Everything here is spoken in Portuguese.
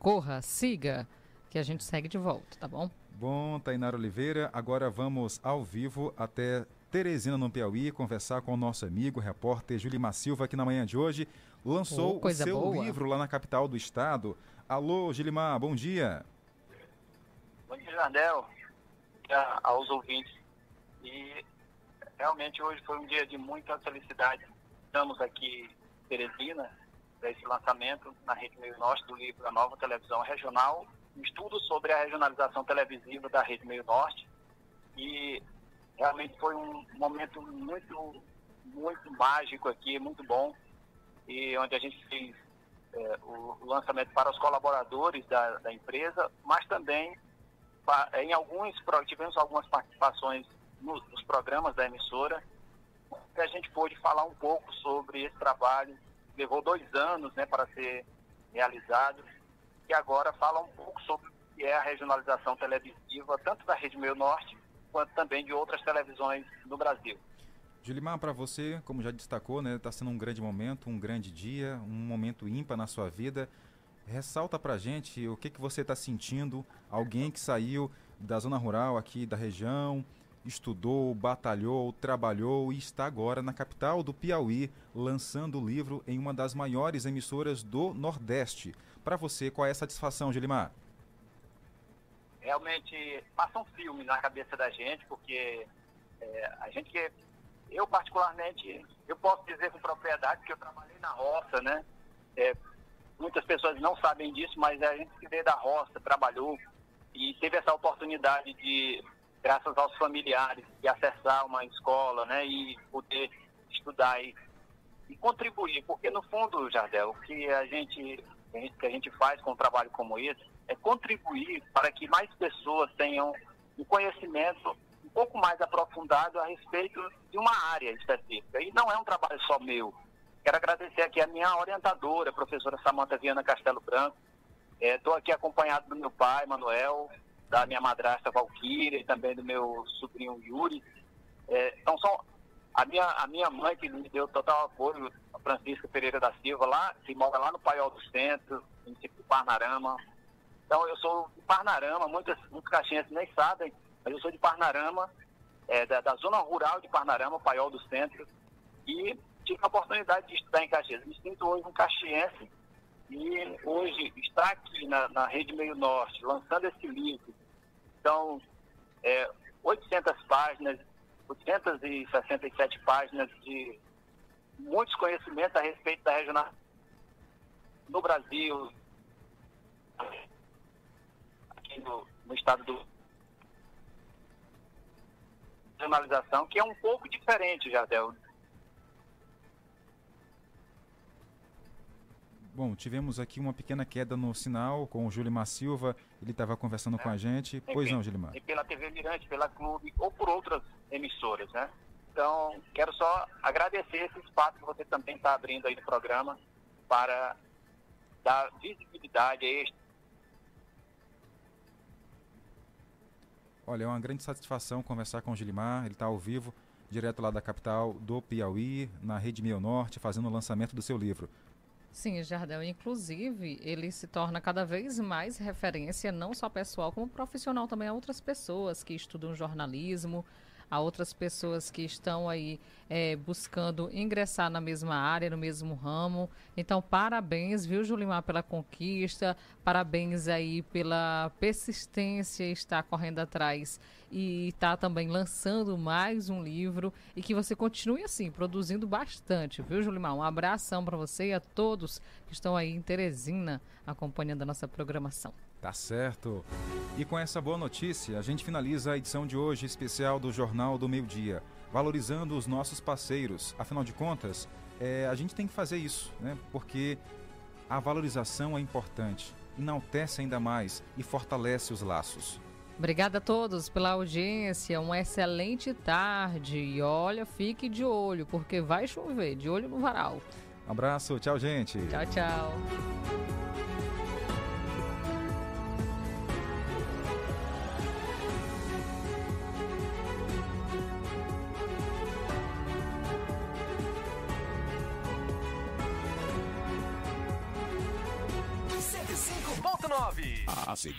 corra, siga, que a gente segue de volta, tá bom? Bom, Tainara Oliveira, agora vamos ao vivo até Teresina, no Piauí, conversar com o nosso amigo, repórter Julimar Silva, que na manhã de hoje lançou oh, o seu boa. livro lá na capital do estado. Alô, Gilimar, bom dia. Bom dia, Jardel, aos ouvintes. E realmente hoje foi um dia de muita felicidade. Estamos aqui em Teresina, para esse lançamento na Rede Meio Norte do livro A Nova Televisão Regional, um estudo sobre a regionalização televisiva da Rede Meio Norte. E realmente foi um momento muito, muito mágico aqui, muito bom, e onde a gente fez é, o, o, lançamento para os colaboradores da, da empresa, mas também em alguns tivemos algumas participações nos, nos programas da emissora, que a gente pôde falar um pouco sobre esse trabalho. Levou dois anos né, para ser realizado, e agora fala um pouco sobre o que é a regionalização televisiva, tanto da Rede Meio Norte quanto também de outras televisões no Brasil. Julimar, para você, como já destacou, está né, tá sendo um grande momento, um grande dia, um momento ímpar na sua vida. Ressalta para gente o que, que você está sentindo, alguém que saiu da zona rural aqui da região, estudou, batalhou, trabalhou e está agora na capital do Piauí, lançando o livro em uma das maiores emissoras do Nordeste. Para você, qual é a satisfação, Julimar? realmente passa um filme na cabeça da gente, porque é, a gente que. Eu, particularmente, eu posso dizer com propriedade que eu trabalhei na roça, né? É, muitas pessoas não sabem disso, mas a gente que veio da roça, trabalhou e teve essa oportunidade de, graças aos familiares, de acessar uma escola, né? E poder estudar e, e contribuir, porque no fundo, Jardel, o que a gente, que a gente faz com um trabalho como esse é contribuir para que mais pessoas tenham um conhecimento um pouco mais aprofundado a respeito de uma área específica. E não é um trabalho só meu. Quero agradecer aqui a minha orientadora, a professora Samanta Viana Castelo Branco. Estou é, aqui acompanhado do meu pai, Manuel, da minha madrasta Valquíria e também do meu sobrinho Yuri. É, então, são a minha, a minha mãe que me deu total apoio, a Francisca Pereira da Silva, lá, que mora lá no Paiol do Centro, município de Parnarama, então, eu sou de Parnarama, muitas, muitos caxienses nem sabem, mas eu sou de Parnarama, é, da, da, zona rural de Parnarama, Paiol do Centro, e tive a oportunidade de estudar em Caxias. Me sinto hoje um caxiense e hoje está aqui na, na Rede Meio Norte, lançando esse livro. Então, é, 800 páginas, 867 páginas de muitos conhecimentos a respeito da regional no Brasil, aqui no, no estado do regionalização, que é um pouco diferente, Jardel. Bom, tivemos aqui uma pequena queda no sinal com o Júlio Silva, ele estava conversando é. com a gente. Pois não, Julimar? E pela TV Mirante, pela Clube ou por outras emissoras, né? Então, quero só agradecer esse espaço que você também está abrindo aí no programa para dar visibilidade a este Olha, é uma grande satisfação conversar com o Gilimar. Ele está ao vivo, direto lá da capital do Piauí, na Rede Meio Norte, fazendo o lançamento do seu livro. Sim, Jardel. Inclusive, ele se torna cada vez mais referência, não só pessoal, como profissional também a outras pessoas que estudam jornalismo, a outras pessoas que estão aí é, buscando ingressar na mesma área, no mesmo ramo. Então, parabéns, viu, Julimar, pela conquista, parabéns aí pela persistência, estar correndo atrás e está também lançando mais um livro e que você continue assim, produzindo bastante, viu, Julimar? Um abração para você e a todos que estão aí em Teresina acompanhando a nossa programação. Tá certo. E com essa boa notícia, a gente finaliza a edição de hoje especial do Jornal do Meio Dia, valorizando os nossos parceiros. Afinal de contas, é, a gente tem que fazer isso, né? Porque a valorização é importante, enaltece ainda mais e fortalece os laços. Obrigada a todos pela audiência, uma excelente tarde e olha, fique de olho, porque vai chover, de olho no varal. Um abraço, tchau, gente. Tchau, tchau. 19. A seguir.